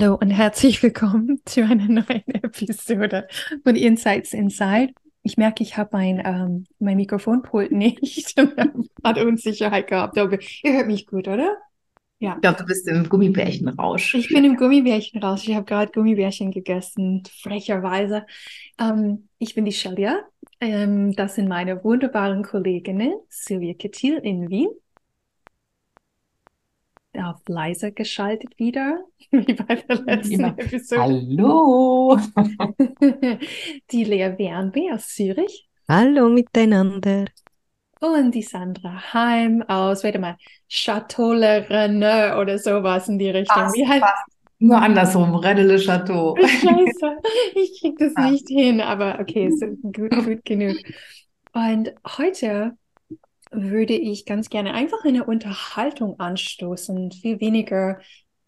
Hallo und herzlich willkommen zu einer neuen Episode von Insights Inside. Ich merke, ich habe mein, ähm, mein Mikrofonpult nicht hat Unsicherheit gehabt. Aber ihr hört mich gut, oder? Ja. Ich glaube, du bist im Gummibärchenrausch. Ich bin im Gummibärchenrausch. Ich habe gerade Gummibärchen gegessen, frecherweise. Ähm, ich bin die Shelia. Ähm, das sind meine wunderbaren Kolleginnen, Silvia Kettil in Wien auf leise geschaltet wieder, wie bei der letzten ja. Episode. Hallo! die Lea Wernbe aus Zürich. Hallo miteinander. Und die Sandra Heim aus, warte mal, Chateau Le Reneux oder sowas in die Richtung. Fast, wie heißt fast. Nur andersrum, Rennes Le Chateau. Scheiße, ich krieg das ja. nicht hin, aber okay, ist gut, gut genug. Und heute würde ich ganz gerne einfach eine Unterhaltung anstoßen, viel weniger,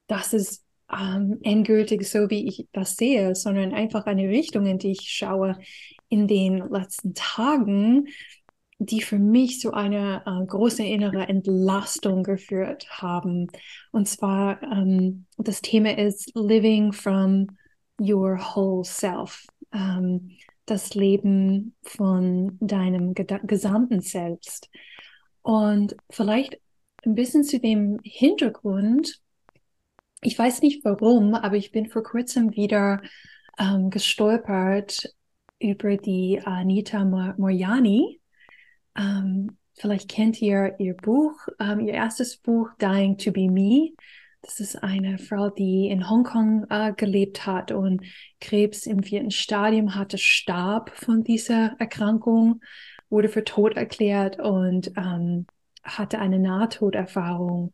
dass es ähm, endgültig so, wie ich das sehe, sondern einfach eine Richtung, in die ich schaue in den letzten Tagen, die für mich so eine äh, große innere Entlastung geführt haben. Und zwar ähm, das Thema ist Living from Your Whole Self. Ähm, das Leben von deinem gesamten Selbst. Und vielleicht ein bisschen zu dem Hintergrund. Ich weiß nicht warum, aber ich bin vor kurzem wieder ähm, gestolpert über die Anita Moriani. Ähm, vielleicht kennt ihr ihr Buch, ähm, ihr erstes Buch, Dying to be Me. Das ist eine Frau, die in Hongkong äh, gelebt hat und Krebs im vierten Stadium hatte, starb von dieser Erkrankung wurde für tot erklärt und ähm, hatte eine Nahtoderfahrung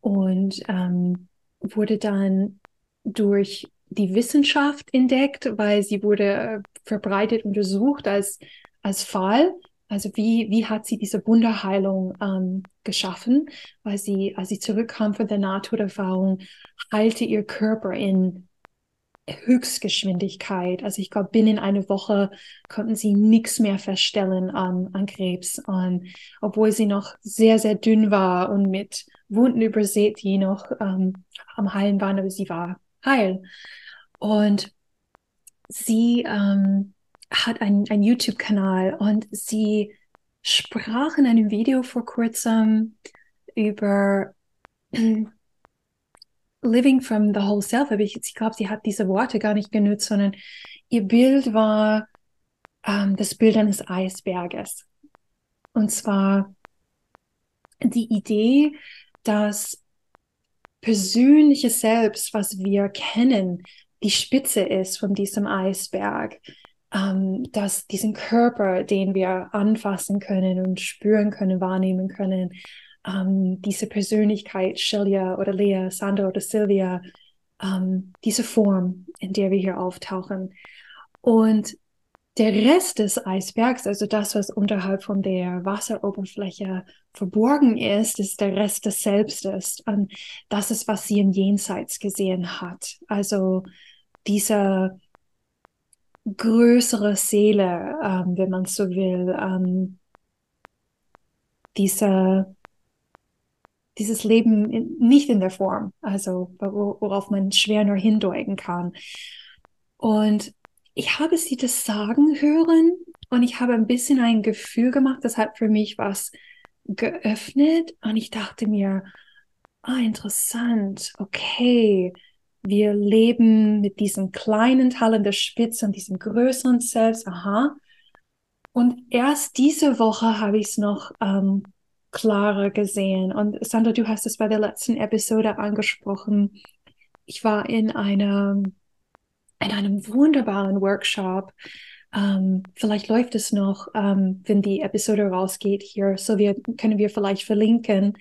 und ähm, wurde dann durch die Wissenschaft entdeckt, weil sie wurde äh, verbreitet untersucht als, als Fall. Also wie, wie hat sie diese Wunderheilung ähm, geschaffen? Weil sie, als sie zurückkam von der Nahtoderfahrung, heilte ihr Körper in Höchstgeschwindigkeit. Also ich glaube, binnen einer Woche konnten sie nichts mehr feststellen an, an Krebs. Und obwohl sie noch sehr, sehr dünn war und mit Wunden übersät, die noch ähm, am Heilen waren, aber sie war heil. Und sie ähm, hat einen, einen YouTube-Kanal und sie sprach in einem Video vor kurzem über living from the whole self, aber ich, ich glaube, sie hat diese Worte gar nicht genutzt, sondern ihr Bild war ähm, das Bild eines Eisberges. Und zwar die Idee, dass persönliche Selbst, was wir kennen, die Spitze ist von diesem Eisberg, ähm, dass diesen Körper, den wir anfassen können und spüren können, wahrnehmen können, ähm, diese Persönlichkeit, Shelia oder Lea, Sandra oder Sylvia, ähm, diese Form, in der wir hier auftauchen. Und der Rest des Eisbergs, also das, was unterhalb von der Wasseroberfläche verborgen ist, ist der Rest des Selbstes. Und das ist, was sie im Jenseits gesehen hat. Also diese größere Seele, ähm, wenn man so will, ähm, diese dieses Leben in, nicht in der Form, also worauf man schwer nur hindeuten kann. Und ich habe sie das sagen hören und ich habe ein bisschen ein Gefühl gemacht, das hat für mich was geöffnet und ich dachte mir, ah, interessant, okay, wir leben mit diesem kleinen Teil in der Spitze und diesem größeren Selbst, aha. Und erst diese Woche habe ich es noch ähm, klarer gesehen. Und Sandra, du hast es bei der letzten Episode angesprochen. Ich war in einem, in einem wunderbaren Workshop. Ähm, vielleicht läuft es noch, ähm, wenn die Episode rausgeht hier. So wir, können wir vielleicht verlinken.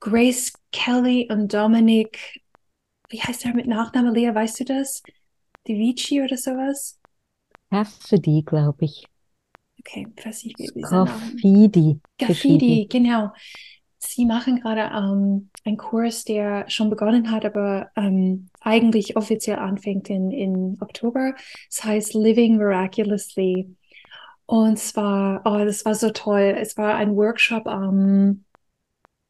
Grace Kelly und Dominic, wie heißt er mit Nachname, Lea, weißt du das? Die Vici oder sowas? Cassidy, glaube ich. Okay, weiß ich, wie Graffiti. Graffiti, genau. Sie machen gerade ähm, einen Kurs, der schon begonnen hat, aber ähm, eigentlich offiziell anfängt in, in Oktober. Es heißt Living Miraculously. Und zwar, oh, das war so toll. Es war ein Workshop am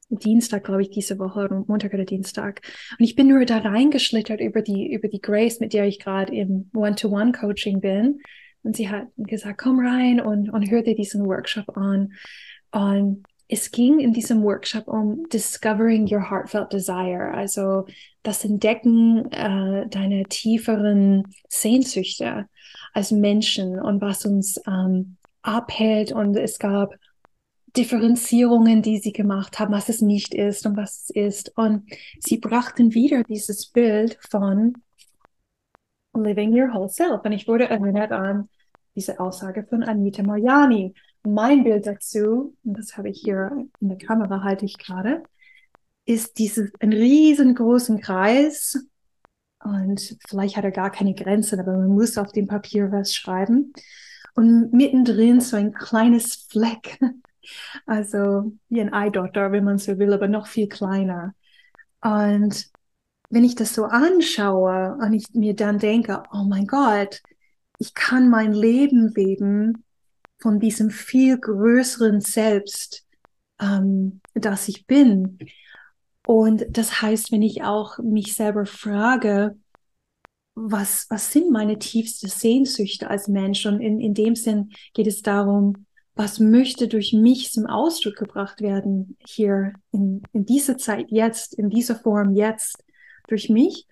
Dienstag, glaube ich, diese Woche, Montag oder Dienstag. Und ich bin nur da reingeschlittert über die, über die Grace, mit der ich gerade im One-to-One-Coaching bin. Und sie hat gesagt, komm rein und, und hör dir diesen Workshop an. Und es ging in diesem Workshop um Discovering Your Heartfelt Desire, also das Entdecken äh, deiner tieferen Sehnsüchte als Menschen und was uns ähm, abhält. Und es gab Differenzierungen, die sie gemacht haben, was es nicht ist und was es ist. Und sie brachten wieder dieses Bild von Living Your Whole Self. Und ich wurde erinnert an diese Aussage von Anita Mariani. Mein Bild dazu, und das habe ich hier in der Kamera, halte ich gerade, ist dieses ein riesengroßen Kreis. Und vielleicht hat er gar keine Grenzen, aber man muss auf dem Papier was schreiben. Und mittendrin so ein kleines Fleck. Also wie ein Eidotter, wenn man so will, aber noch viel kleiner. Und wenn ich das so anschaue und ich mir dann denke, oh mein Gott, ich kann mein Leben leben von diesem viel größeren Selbst, ähm, das ich bin. Und das heißt, wenn ich auch mich selber frage, was, was sind meine tiefste Sehnsüchte als Mensch? Und in, in dem Sinn geht es darum, was möchte durch mich zum Ausdruck gebracht werden hier in, in dieser Zeit jetzt, in dieser Form jetzt durch mich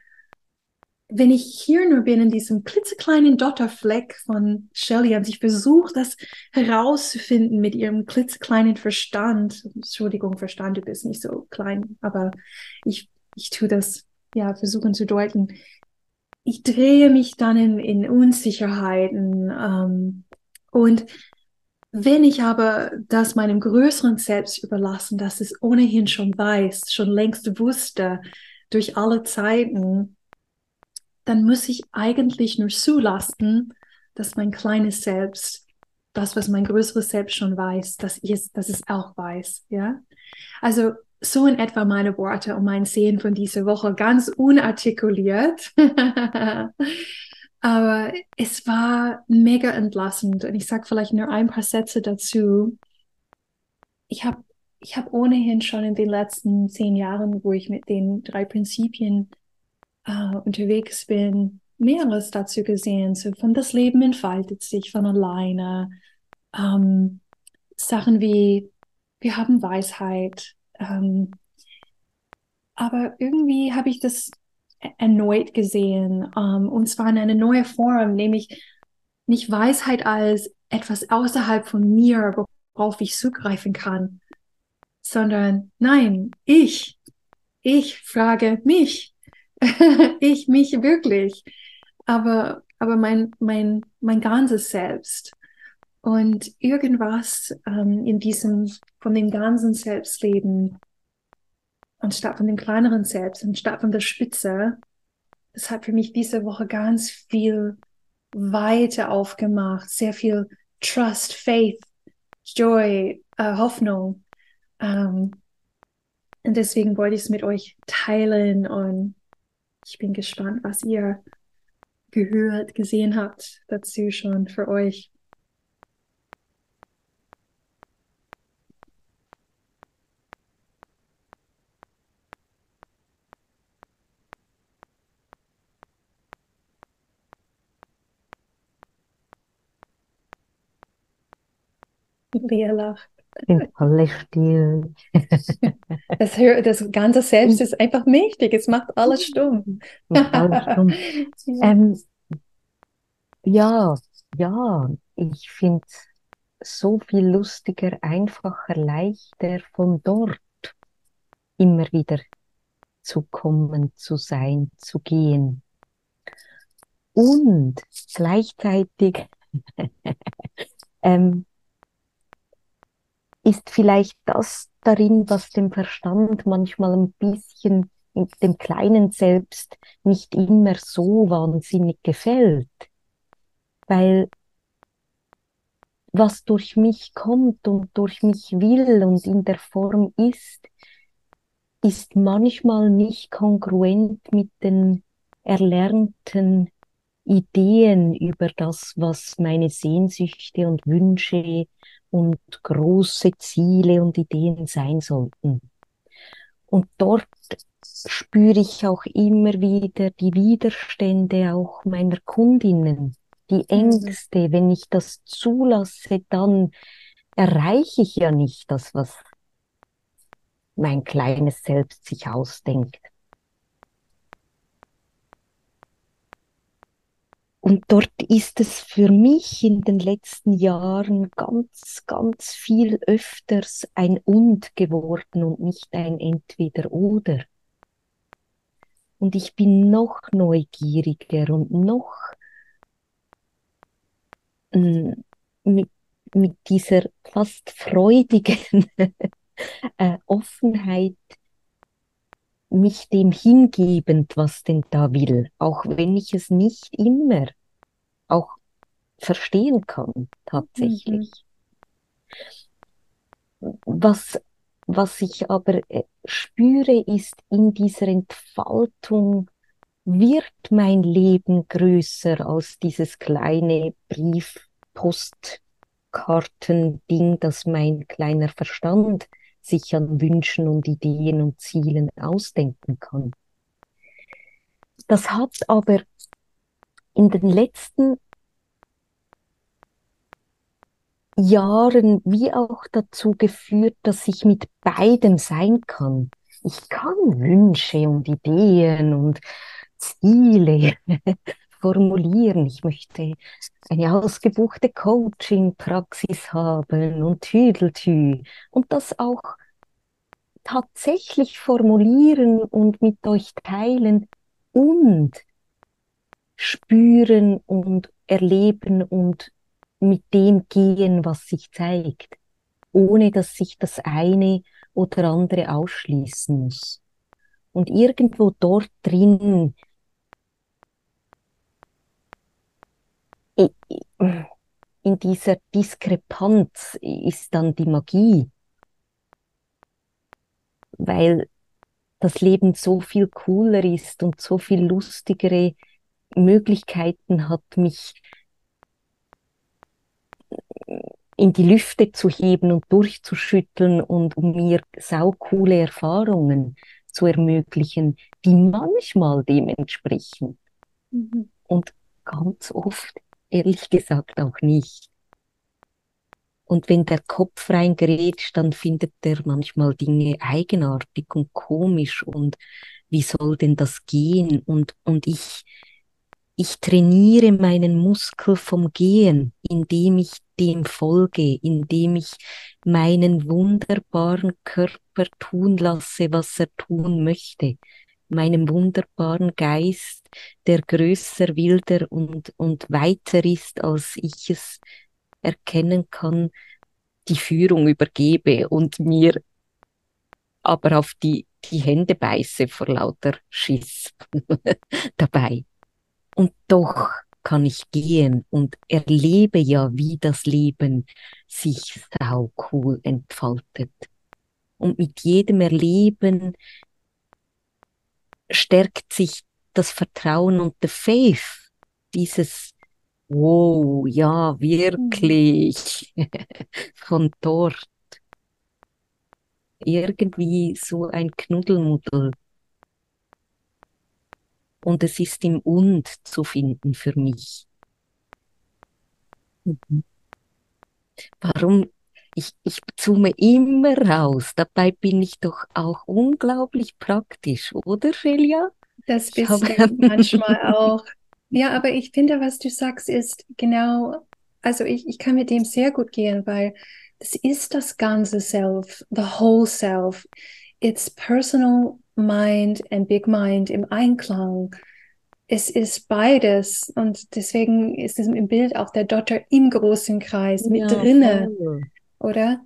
wenn ich hier nur bin in diesem klitzekleinen Dotterfleck von Shelley und ich versuche, das herauszufinden mit ihrem klitzekleinen Verstand. Entschuldigung, Verstand, du bist nicht so klein, aber ich, ich tue das, ja, versuchen zu deuten. Ich drehe mich dann in, in Unsicherheiten ähm, und wenn ich aber das meinem größeren Selbst überlassen, das es ohnehin schon weiß, schon längst wusste, durch alle Zeiten, dann muss ich eigentlich nur zulassen, dass mein kleines Selbst, das, was mein größeres Selbst schon weiß, dass, ich es, dass es auch weiß. Ja? Also so in etwa meine Worte und mein Sehen von dieser Woche, ganz unartikuliert. Aber es war mega entlassend und ich sage vielleicht nur ein paar Sätze dazu. Ich habe ich hab ohnehin schon in den letzten zehn Jahren, wo ich mit den drei Prinzipien äh, unterwegs bin, mehreres dazu gesehen. So von das Leben entfaltet sich von alleine. Ähm, Sachen wie, wir haben Weisheit. Ähm, aber irgendwie habe ich das e-, erneut gesehen. Ähm, und zwar in eine neue Form, nämlich nicht Weisheit als etwas außerhalb von mir, worauf ich zugreifen kann, sondern nein, ich, ich frage mich, ich mich wirklich, aber, aber mein, mein, mein ganzes Selbst. Und irgendwas ähm, in diesem, von dem ganzen Selbstleben, anstatt von dem kleineren Selbst, anstatt von der Spitze, das hat für mich diese Woche ganz viel Weite aufgemacht, sehr viel Trust, Faith, Joy, äh, Hoffnung. Ähm, und deswegen wollte ich es mit euch teilen und ich bin gespannt, was ihr gehört, gesehen habt dazu schon für euch. Wer lacht? Sind alle still. Das, das ganze Selbst ist einfach mächtig, es macht alles stumm. Macht alles stumm. ja. Ähm, ja, ja, ich finde es so viel lustiger, einfacher, leichter von dort immer wieder zu kommen, zu sein, zu gehen. Und gleichzeitig ähm, ist vielleicht das darin, was dem Verstand manchmal ein bisschen dem kleinen Selbst nicht immer so wahnsinnig gefällt. Weil was durch mich kommt und durch mich will und in der Form ist, ist manchmal nicht kongruent mit den erlernten Ideen über das, was meine Sehnsüchte und Wünsche und große Ziele und Ideen sein sollten. Und dort spüre ich auch immer wieder die Widerstände auch meiner Kundinnen, die mhm. Ängste. Wenn ich das zulasse, dann erreiche ich ja nicht das, was mein kleines Selbst sich ausdenkt. Und dort ist es für mich in den letzten Jahren ganz, ganz viel öfters ein Und geworden und nicht ein Entweder-Oder. Und ich bin noch neugieriger und noch mm, mit, mit dieser fast freudigen äh, Offenheit mich dem hingebend, was denn da will, auch wenn ich es nicht immer auch verstehen kann, tatsächlich. Mhm. Was, was ich aber äh, spüre, ist in dieser Entfaltung wird mein Leben größer als dieses kleine Brief, Postkarten-Ding, das mein kleiner Verstand sich an Wünschen und Ideen und Zielen ausdenken kann. Das hat aber in den letzten Jahren wie auch dazu geführt, dass ich mit beidem sein kann. Ich kann Wünsche und Ideen und Ziele formulieren. Ich möchte eine ausgebuchte Coaching-Praxis haben und Tüdeltü. Und das auch tatsächlich formulieren und mit euch teilen und spüren und erleben und mit dem gehen, was sich zeigt, ohne dass sich das eine oder andere ausschließen muss. Und irgendwo dort drin in dieser Diskrepanz ist dann die Magie, weil das Leben so viel cooler ist und so viel lustigere Möglichkeiten hat, mich in die Lüfte zu heben und durchzuschütteln und um mir saukoole Erfahrungen zu ermöglichen, die manchmal dem entsprechen. Mhm. Und ganz oft ehrlich gesagt auch nicht. Und wenn der Kopf reingerät, dann findet er manchmal Dinge eigenartig und komisch und wie soll denn das gehen? Und, und ich, ich trainiere meinen Muskel vom Gehen, indem ich dem folge, indem ich meinen wunderbaren Körper tun lasse, was er tun möchte meinem wunderbaren Geist, der größer, wilder und, und weiter ist, als ich es erkennen kann, die Führung übergebe und mir aber auf die, die Hände beiße vor lauter Schiss dabei. Und doch kann ich gehen und erlebe ja, wie das Leben sich sau cool entfaltet. Und mit jedem Erleben stärkt sich das Vertrauen und der Faith, dieses Wow, ja, wirklich, von dort. Irgendwie so ein Knuddelmuddel. Und es ist im Und zu finden für mich. Mhm. Warum ich, ich zoome immer raus. Dabei bin ich doch auch unglaublich praktisch, oder, Shelia? Das bist du manchmal auch. Ja, aber ich finde, was du sagst, ist genau, also ich, ich kann mit dem sehr gut gehen, weil das ist das ganze Self, the whole Self. It's personal mind and big mind im Einklang. Es ist beides und deswegen ist es im Bild auch der Dotter im großen Kreis mit ja, drinne. Voll oder?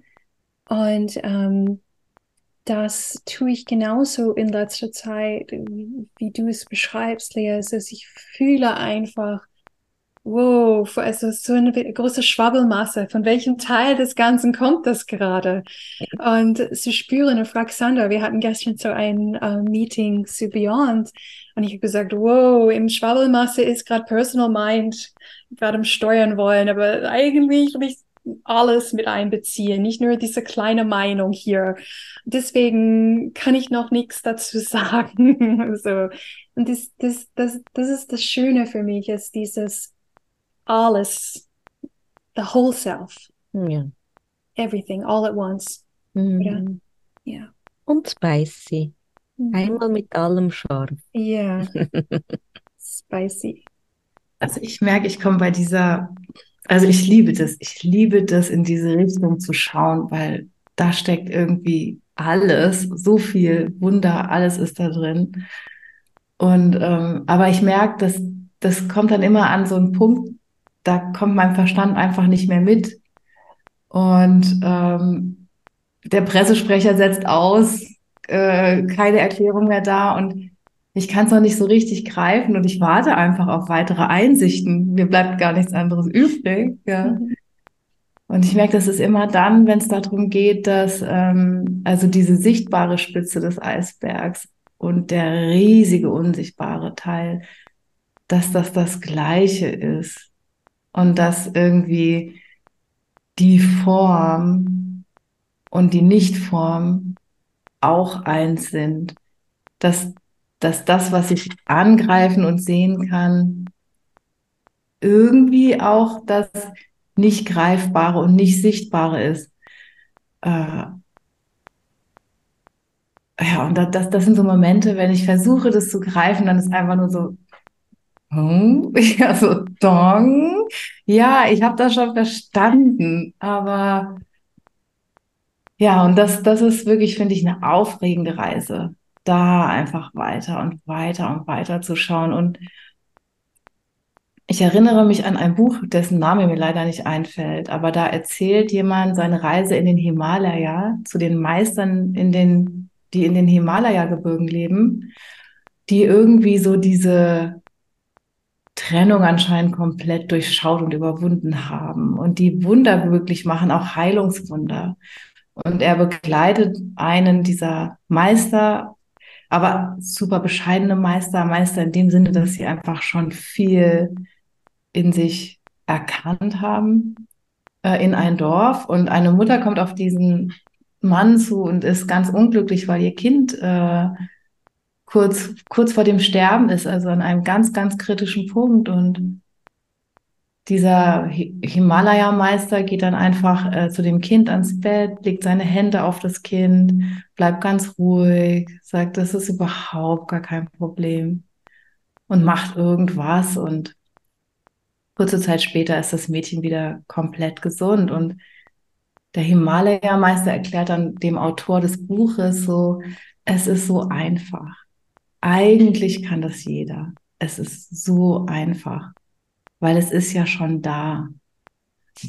Und ähm, das tue ich genauso in letzter Zeit, wie du es beschreibst, Lea. Also ich fühle einfach, wow, also so eine große Schwabbelmasse. Von welchem Teil des Ganzen kommt das gerade? Und zu spüren, und frag Sandra, wir hatten gestern so ein uh, Meeting zu Beyond und ich habe gesagt, wow, im Schwabbelmasse ist gerade Personal Mind gerade am Steuern wollen, aber eigentlich will ich alles mit einbeziehen, nicht nur diese kleine Meinung hier. Deswegen kann ich noch nichts dazu sagen. so. Und das, das, das, das ist das Schöne für mich, ist dieses alles, the whole self. Ja. Everything, all at once. Mhm. Ja. Und spicy. Mhm. Einmal mit allem scharf. Ja. Spicy. Also ich merke, ich komme bei dieser, also ich liebe das, ich liebe das, in diese Richtung zu schauen, weil da steckt irgendwie alles, so viel Wunder, alles ist da drin. Und ähm, aber ich merke, dass das kommt dann immer an so einen Punkt, da kommt mein Verstand einfach nicht mehr mit. Und ähm, der Pressesprecher setzt aus, äh, keine Erklärung mehr da und ich kann es noch nicht so richtig greifen und ich warte einfach auf weitere Einsichten. Mir bleibt gar nichts anderes übrig. Ja. Mhm. Und ich merke, das ist immer dann, wenn es darum geht, dass ähm, also diese sichtbare Spitze des Eisbergs und der riesige unsichtbare Teil, dass das das Gleiche ist und dass irgendwie die Form und die Nichtform auch eins sind, dass, dass das, was ich angreifen und sehen kann, irgendwie auch das nicht greifbare und nicht sichtbare ist. Äh, ja, und das, das sind so Momente, wenn ich versuche, das zu greifen, dann ist einfach nur so, hm? ja, so, dong. Ja, ich habe das schon verstanden, aber ja, und das, das ist wirklich, finde ich, eine aufregende Reise, da einfach weiter und weiter und weiter zu schauen. Und ich erinnere mich an ein Buch, dessen Name mir leider nicht einfällt, aber da erzählt jemand seine Reise in den Himalaya zu den Meistern in den, die in den Himalaya-Gebirgen leben, die irgendwie so diese Trennung anscheinend komplett durchschaut und überwunden haben und die Wunder wirklich machen, auch Heilungswunder. Und er begleitet einen dieser Meister, aber super bescheidene Meister, Meister in dem Sinne, dass sie einfach schon viel in sich erkannt haben, äh, in ein Dorf. Und eine Mutter kommt auf diesen Mann zu und ist ganz unglücklich, weil ihr Kind äh, kurz, kurz vor dem Sterben ist, also an einem ganz, ganz kritischen Punkt. Und dieser Himalaya-Meister geht dann einfach äh, zu dem Kind ans Bett, legt seine Hände auf das Kind, bleibt ganz ruhig, sagt, das ist überhaupt gar kein Problem und macht irgendwas. Und kurze Zeit später ist das Mädchen wieder komplett gesund. Und der Himalaya-Meister erklärt dann dem Autor des Buches so, es ist so einfach. Eigentlich kann das jeder. Es ist so einfach weil es ist ja schon da.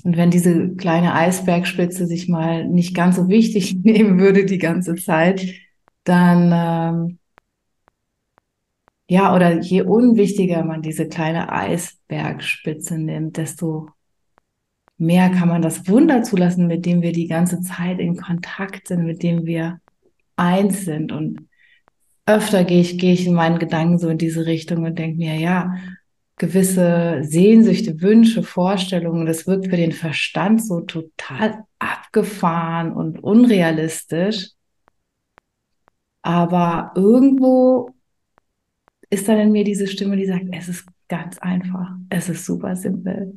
Und wenn diese kleine Eisbergspitze sich mal nicht ganz so wichtig nehmen würde die ganze Zeit, dann ähm, ja, oder je unwichtiger man diese kleine Eisbergspitze nimmt, desto mehr kann man das Wunder zulassen, mit dem wir die ganze Zeit in Kontakt sind, mit dem wir eins sind. Und öfter gehe ich, gehe ich in meinen Gedanken so in diese Richtung und denke mir, ja, gewisse Sehnsüchte, Wünsche, Vorstellungen. Das wirkt für den Verstand so total abgefahren und unrealistisch. Aber irgendwo ist dann in mir diese Stimme, die sagt, es ist ganz einfach, es ist super simpel.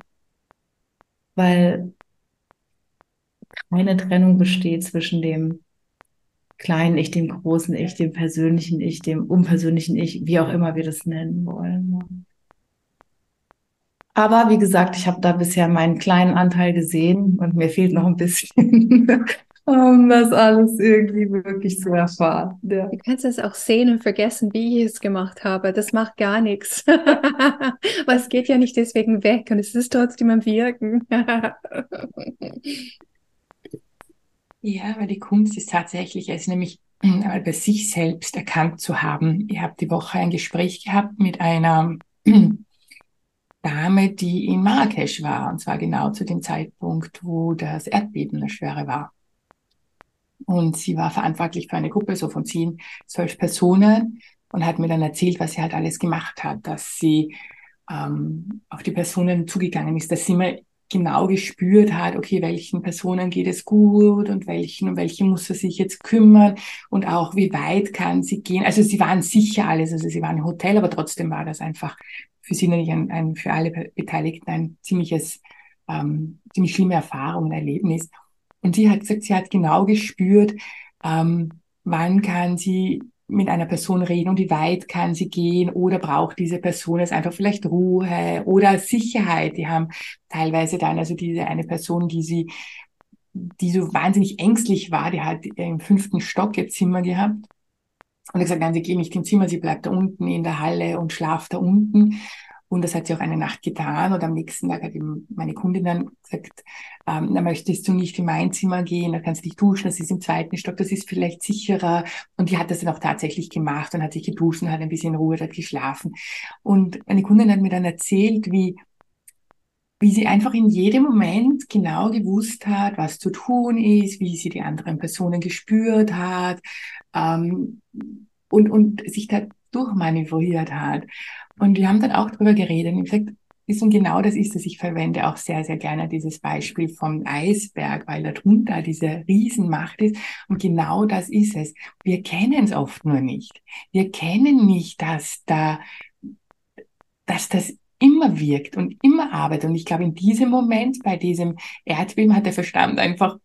Weil keine Trennung besteht zwischen dem kleinen Ich, dem großen Ich, dem persönlichen Ich, dem unpersönlichen Ich, wie auch immer wir das nennen wollen. Aber wie gesagt, ich habe da bisher meinen kleinen Anteil gesehen und mir fehlt noch ein bisschen, um das alles irgendwie wirklich zu erfahren. Ja. Du kannst es auch sehen und vergessen, wie ich es gemacht habe. Das macht gar nichts. Aber es geht ja nicht deswegen weg und es ist trotzdem am Wirken. Ja, weil die Kunst ist tatsächlich, es nämlich einmal bei sich selbst erkannt zu haben. Ihr habt die Woche ein Gespräch gehabt mit einer Dame, die in Marrakesch war, und zwar genau zu dem Zeitpunkt, wo das Erdbeben eine schwere war. Und sie war verantwortlich für eine Gruppe so von zehn, zwölf Personen und hat mir dann erzählt, was sie halt alles gemacht hat, dass sie ähm, auf die Personen zugegangen ist, dass sie immer genau gespürt hat, okay, welchen Personen geht es gut und welchen um welche muss er sich jetzt kümmern und auch wie weit kann sie gehen. Also sie waren sicher alles, also sie waren im Hotel, aber trotzdem war das einfach für sie natürlich ein, ein für alle Beteiligten ein ziemliches, ähm, ziemlich schlimme Erfahrung, ein Erlebnis. Und sie hat gesagt, sie hat genau gespürt, ähm, wann kann sie mit einer Person reden und wie weit kann sie gehen oder braucht diese Person jetzt einfach vielleicht Ruhe oder Sicherheit. Die haben teilweise dann, also diese eine Person, die sie, die so wahnsinnig ängstlich war, die hat im fünften Stock ihr Zimmer gehabt und hat gesagt, nein, sie geht nicht im Zimmer, sie bleibt da unten in der Halle und schlaft da unten. Und das hat sie auch eine Nacht getan. Und am nächsten Tag hat eben meine Kundin dann gesagt, ähm, da möchtest du nicht in mein Zimmer gehen, da kannst du dich duschen, das ist im zweiten Stock, das ist vielleicht sicherer. Und die hat das dann auch tatsächlich gemacht und hat sich geduscht und hat ein bisschen in Ruhe dort geschlafen. Und meine Kundin hat mir dann erzählt, wie wie sie einfach in jedem Moment genau gewusst hat, was zu tun ist, wie sie die anderen Personen gespürt hat ähm, und, und sich da durchmanövriert hat. Und wir haben dann auch drüber geredet und gesagt, ist und genau das ist es. Ich verwende auch sehr, sehr gerne dieses Beispiel vom Eisberg, weil darunter diese Riesenmacht ist. Und genau das ist es. Wir kennen es oft nur nicht. Wir kennen nicht, dass da, dass das immer wirkt und immer arbeitet. Und ich glaube, in diesem Moment, bei diesem Erdbeben, hat der Verstand einfach,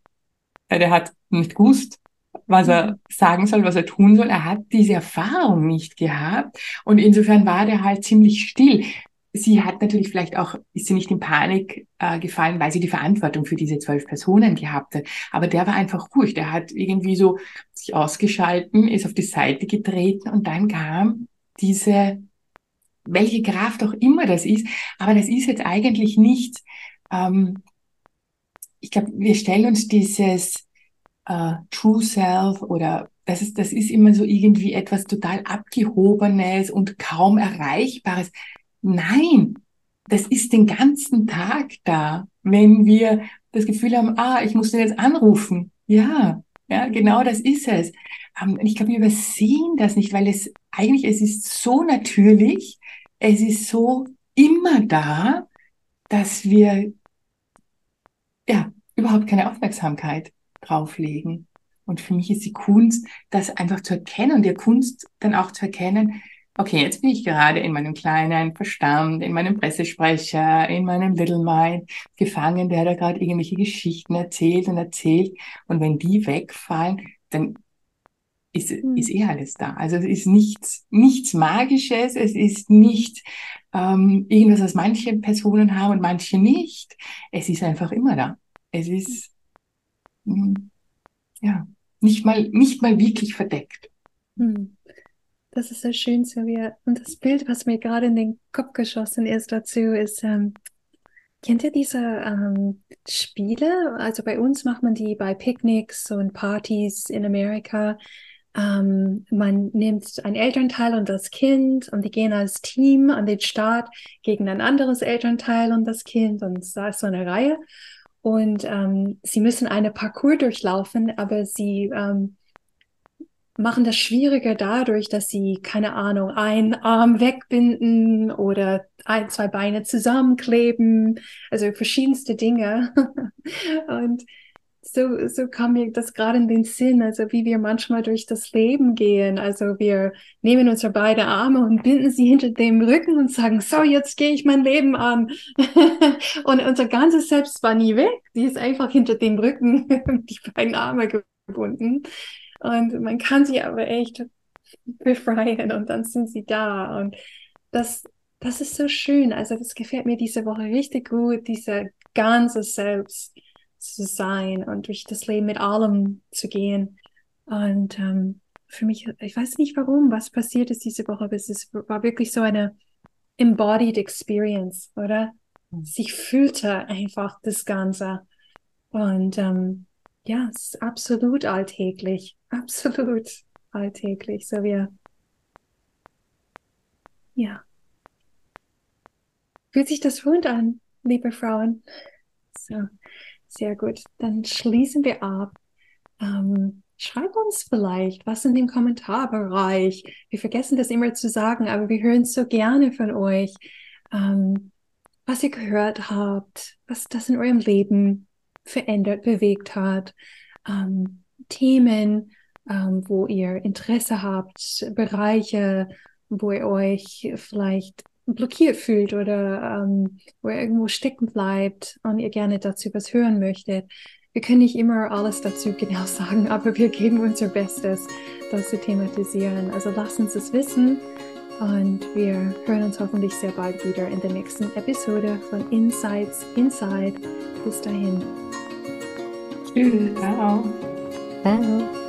der hat nicht gewusst, was er mhm. sagen soll, was er tun soll. Er hat diese Erfahrung nicht gehabt. Und insofern war der halt ziemlich still. Sie hat natürlich vielleicht auch, ist sie nicht in Panik äh, gefallen, weil sie die Verantwortung für diese zwölf Personen gehabt hat. Aber der war einfach ruhig. Der hat irgendwie so sich ausgeschalten, ist auf die Seite getreten und dann kam diese welche Kraft auch immer das ist. Aber das ist jetzt eigentlich nicht, ähm, ich glaube, wir stellen uns dieses äh, True Self oder das ist, das ist immer so irgendwie etwas total Abgehobenes und kaum Erreichbares. Nein, das ist den ganzen Tag da, wenn wir das Gefühl haben, ah, ich muss den jetzt anrufen. Ja, ja, genau das ist es. Ähm, ich glaube, wir übersehen das nicht, weil es eigentlich, es ist so natürlich, es ist so immer da, dass wir ja überhaupt keine Aufmerksamkeit drauflegen. Und für mich ist die Kunst, das einfach zu erkennen und der Kunst dann auch zu erkennen, okay, jetzt bin ich gerade in meinem kleinen Verstand, in meinem Pressesprecher, in meinem Little Mind gefangen, der da gerade irgendwelche Geschichten erzählt und erzählt. Und wenn die wegfallen, dann ist, hm. ist eh alles da. Also es ist nichts, nichts Magisches, es ist nicht ähm, irgendwas, was manche Personen haben und manche nicht. Es ist einfach immer da. Es ist ja nicht mal, nicht mal wirklich verdeckt. Hm. Das ist so schön, Sylvia. Und das Bild, was mir gerade in den Kopf geschossen ist dazu, ist, ähm, kennt ihr diese ähm, Spiele? Also bei uns macht man die bei Picknicks und Partys in Amerika. Ähm, man nimmt ein Elternteil und das Kind und die gehen als Team an den Start gegen ein anderes Elternteil und das Kind und da ist so eine Reihe. Und ähm, sie müssen eine Parcours durchlaufen, aber sie ähm, machen das schwieriger dadurch, dass sie, keine Ahnung, einen Arm wegbinden oder ein, zwei Beine zusammenkleben, also verschiedenste Dinge. und so, so kam mir das gerade in den Sinn, also wie wir manchmal durch das Leben gehen. Also wir nehmen unsere beiden Arme und binden sie hinter dem Rücken und sagen, so, jetzt gehe ich mein Leben an. und unser ganzes Selbst war nie weg. Die ist einfach hinter dem Rücken, die beiden Arme gebunden. Und man kann sie aber echt befreien und dann sind sie da. Und das, das ist so schön. Also das gefällt mir diese Woche richtig gut, dieser ganze Selbst zu sein und durch das Leben mit allem zu gehen. Und ähm, für mich, ich weiß nicht warum, was passiert ist diese Woche, aber es war wirklich so eine embodied experience, oder? Mhm. Sie fühlte einfach das Ganze. Und ähm, ja, es ist absolut alltäglich, absolut alltäglich. So wir, ja. Fühlt sich das rund an, liebe Frauen? So, sehr gut. Dann schließen wir ab. Ähm, schreib uns vielleicht was in dem Kommentarbereich. Wir vergessen das immer zu sagen, aber wir hören so gerne von euch, ähm, was ihr gehört habt, was das in eurem Leben verändert, bewegt hat, ähm, Themen, ähm, wo ihr Interesse habt, Bereiche, wo ihr euch vielleicht blockiert fühlt oder ähm, wo ihr irgendwo stecken bleibt und ihr gerne dazu was hören möchtet. Wir können nicht immer alles dazu genau sagen, aber wir geben unser Bestes, das zu thematisieren. Also lasst uns das wissen und wir hören uns hoffentlich sehr bald wieder in der nächsten Episode von Insights Inside. Bis dahin. Tschüss. Ciao. Ciao.